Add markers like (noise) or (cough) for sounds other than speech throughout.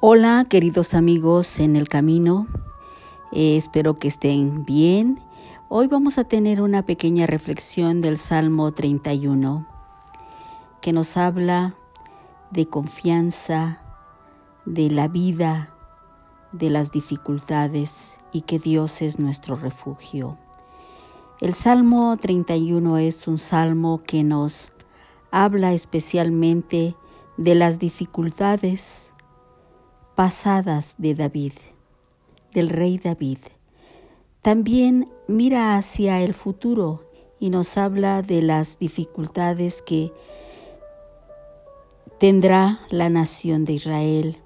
Hola queridos amigos en el camino, eh, espero que estén bien. Hoy vamos a tener una pequeña reflexión del Salmo 31 que nos habla de confianza, de la vida, de las dificultades y que Dios es nuestro refugio. El Salmo 31 es un salmo que nos habla especialmente de las dificultades, pasadas de David, del rey David. También mira hacia el futuro y nos habla de las dificultades que tendrá la nación de Israel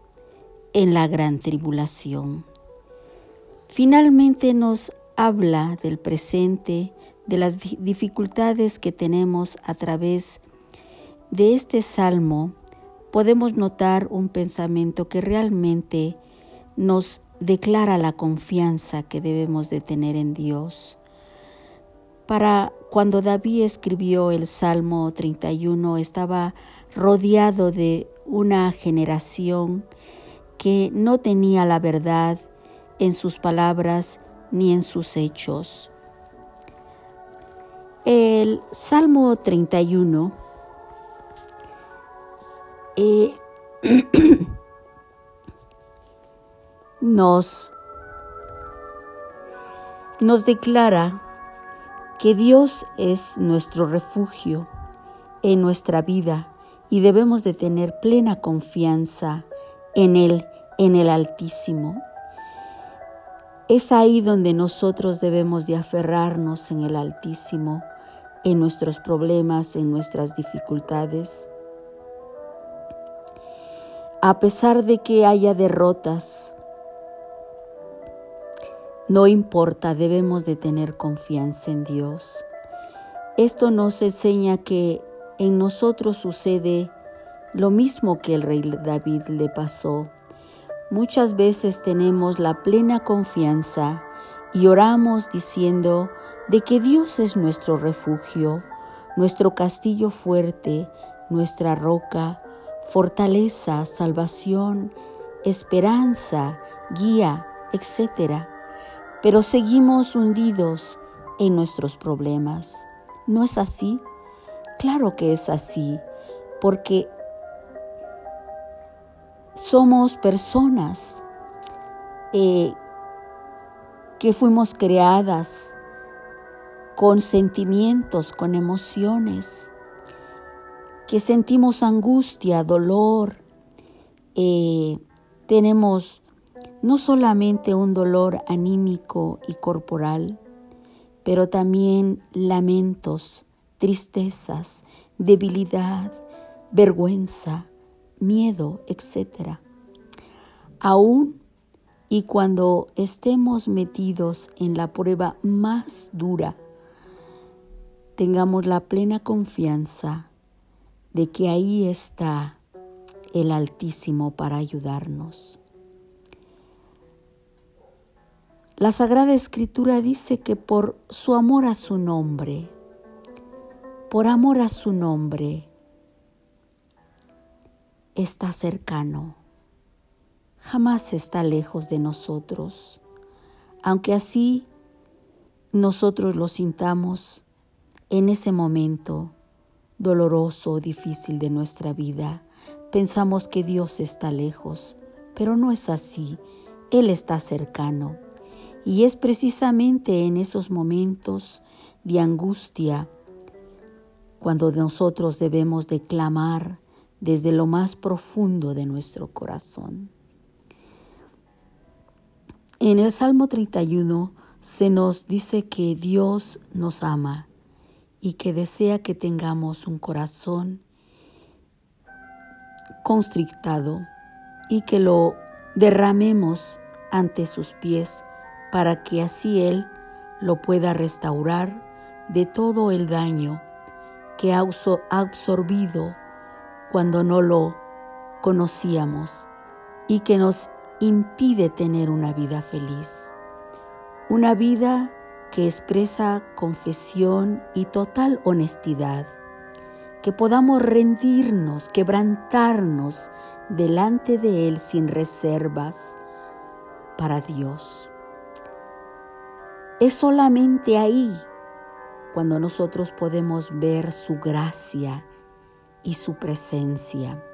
en la gran tribulación. Finalmente nos habla del presente, de las dificultades que tenemos a través de este salmo podemos notar un pensamiento que realmente nos declara la confianza que debemos de tener en Dios. Para cuando David escribió el Salmo 31 estaba rodeado de una generación que no tenía la verdad en sus palabras ni en sus hechos. El Salmo 31 (clears throat) nos, nos declara que Dios es nuestro refugio en nuestra vida y debemos de tener plena confianza en Él, en el Altísimo. Es ahí donde nosotros debemos de aferrarnos en el Altísimo, en nuestros problemas, en nuestras dificultades a pesar de que haya derrotas, no importa, debemos de tener confianza en Dios. Esto nos enseña que en nosotros sucede lo mismo que el rey David le pasó. Muchas veces tenemos la plena confianza y oramos diciendo de que Dios es nuestro refugio, nuestro castillo fuerte, nuestra roca, fortaleza, salvación, esperanza, guía, etc. Pero seguimos hundidos en nuestros problemas. ¿No es así? Claro que es así, porque somos personas eh, que fuimos creadas con sentimientos, con emociones, que sentimos angustia, dolor, eh, tenemos no solamente un dolor anímico y corporal, pero también lamentos, tristezas, debilidad, vergüenza, miedo, etc. Aún y cuando estemos metidos en la prueba más dura, tengamos la plena confianza de que ahí está el Altísimo para ayudarnos. La Sagrada Escritura dice que por su amor a su nombre, por amor a su nombre, está cercano, jamás está lejos de nosotros, aunque así nosotros lo sintamos en ese momento doloroso o difícil de nuestra vida, pensamos que Dios está lejos, pero no es así, Él está cercano. Y es precisamente en esos momentos de angustia cuando nosotros debemos de clamar desde lo más profundo de nuestro corazón. En el Salmo 31 se nos dice que Dios nos ama y que desea que tengamos un corazón constrictado y que lo derramemos ante sus pies para que así Él lo pueda restaurar de todo el daño que ha absorbido cuando no lo conocíamos y que nos impide tener una vida feliz. Una vida que expresa confesión y total honestidad, que podamos rendirnos, quebrantarnos delante de Él sin reservas para Dios. Es solamente ahí cuando nosotros podemos ver su gracia y su presencia.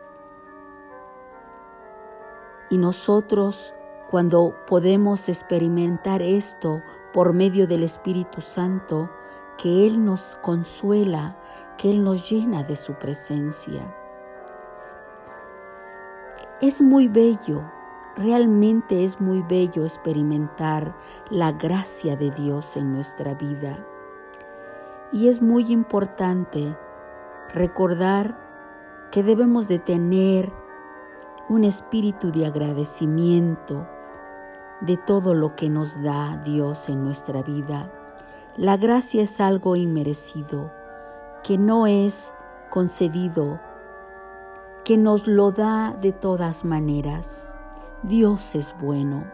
Y nosotros cuando podemos experimentar esto por medio del Espíritu Santo, que Él nos consuela, que Él nos llena de su presencia. Es muy bello, realmente es muy bello experimentar la gracia de Dios en nuestra vida. Y es muy importante recordar que debemos de tener un espíritu de agradecimiento de todo lo que nos da Dios en nuestra vida. La gracia es algo inmerecido, que no es concedido, que nos lo da de todas maneras. Dios es bueno.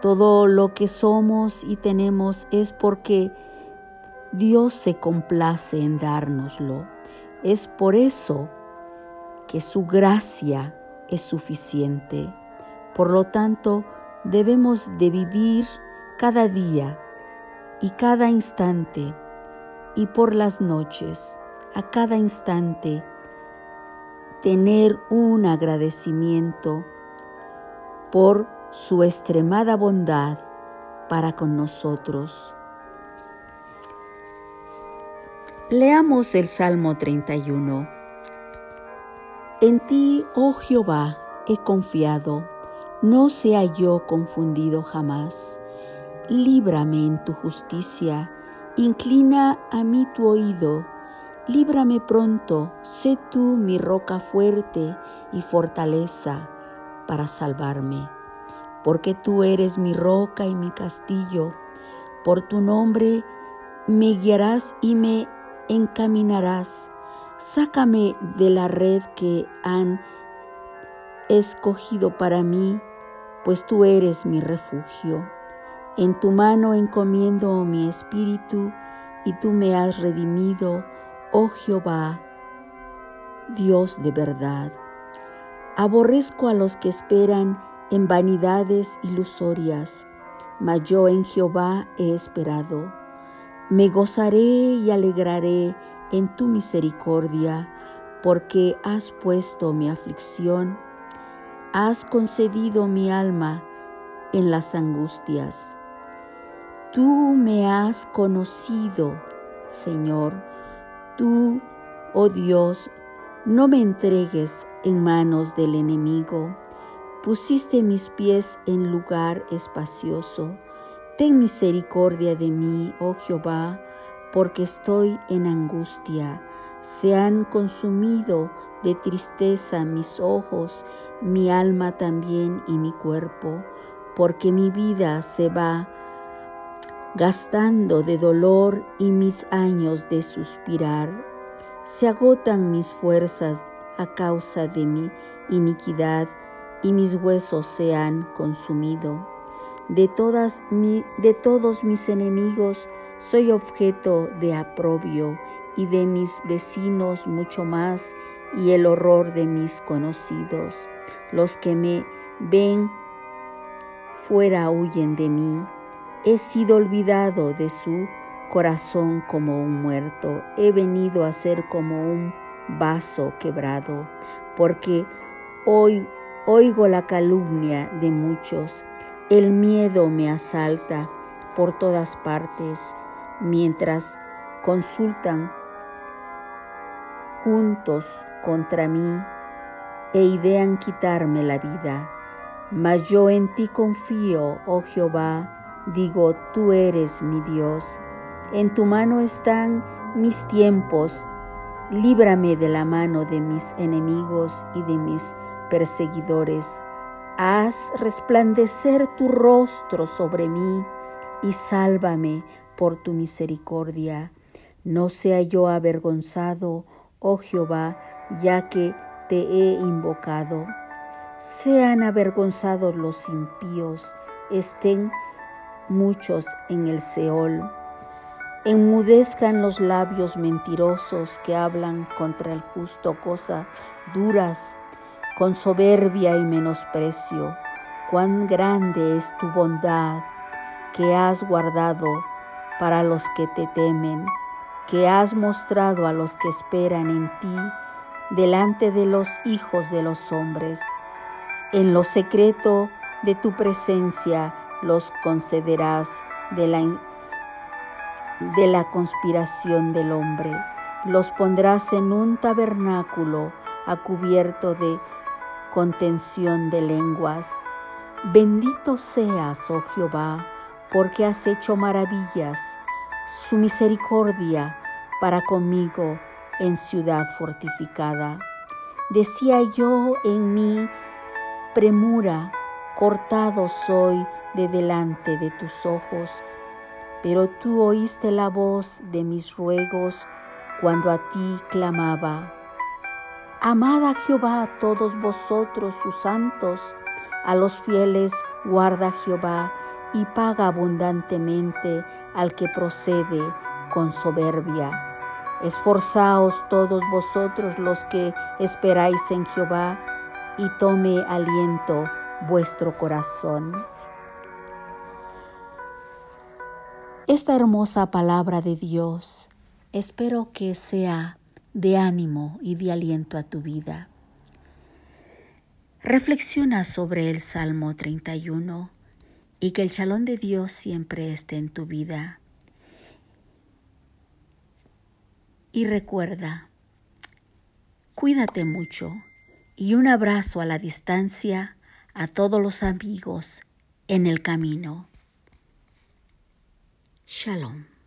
Todo lo que somos y tenemos es porque Dios se complace en dárnoslo. Es por eso que su gracia es suficiente. Por lo tanto, debemos de vivir cada día y cada instante y por las noches, a cada instante, tener un agradecimiento por su extremada bondad para con nosotros. Leamos el Salmo 31. En ti, oh Jehová, he confiado, no sea yo confundido jamás. Líbrame en tu justicia, inclina a mí tu oído, líbrame pronto, sé tú mi roca fuerte y fortaleza para salvarme, porque tú eres mi roca y mi castillo, por tu nombre me guiarás y me encaminarás. Sácame de la red que han escogido para mí, pues tú eres mi refugio. En tu mano encomiendo mi espíritu, y tú me has redimido, oh Jehová, Dios de verdad. Aborrezco a los que esperan en vanidades ilusorias, mas yo en Jehová he esperado. Me gozaré y alegraré en tu misericordia, porque has puesto mi aflicción, has concedido mi alma en las angustias. Tú me has conocido, Señor, tú, oh Dios, no me entregues en manos del enemigo. Pusiste mis pies en lugar espacioso Ten misericordia de mí, oh Jehová, porque estoy en angustia. Se han consumido de tristeza mis ojos, mi alma también y mi cuerpo, porque mi vida se va gastando de dolor y mis años de suspirar. Se agotan mis fuerzas a causa de mi iniquidad y mis huesos se han consumido. De, todas de todos mis enemigos soy objeto de aprobio y de mis vecinos mucho más y el horror de mis conocidos. Los que me ven fuera huyen de mí. He sido olvidado de su corazón como un muerto. He venido a ser como un vaso quebrado, porque hoy oigo la calumnia de muchos el miedo me asalta por todas partes mientras consultan juntos contra mí e idean quitarme la vida. Mas yo en ti confío, oh Jehová, digo, tú eres mi Dios. En tu mano están mis tiempos. Líbrame de la mano de mis enemigos y de mis perseguidores Haz resplandecer tu rostro sobre mí y sálvame por tu misericordia. No sea yo avergonzado, oh Jehová, ya que te he invocado. Sean avergonzados los impíos, estén muchos en el Seol. Enmudezcan los labios mentirosos que hablan contra el justo cosas duras con soberbia y menosprecio. Cuán grande es tu bondad que has guardado para los que te temen, que has mostrado a los que esperan en ti delante de los hijos de los hombres. En lo secreto de tu presencia los concederás de la, de la conspiración del hombre. Los pondrás en un tabernáculo a cubierto de contención de lenguas. Bendito seas, oh Jehová, porque has hecho maravillas, su misericordia para conmigo en ciudad fortificada. Decía yo en mi premura, cortado soy de delante de tus ojos, pero tú oíste la voz de mis ruegos cuando a ti clamaba. Amad a Jehová todos vosotros sus santos, a los fieles guarda Jehová y paga abundantemente al que procede con soberbia. Esforzaos todos vosotros los que esperáis en Jehová, y tome aliento vuestro corazón. Esta hermosa palabra de Dios espero que sea de ánimo y de aliento a tu vida. Reflexiona sobre el Salmo 31 y que el chalón de Dios siempre esté en tu vida. Y recuerda, cuídate mucho y un abrazo a la distancia a todos los amigos en el camino. Shalom.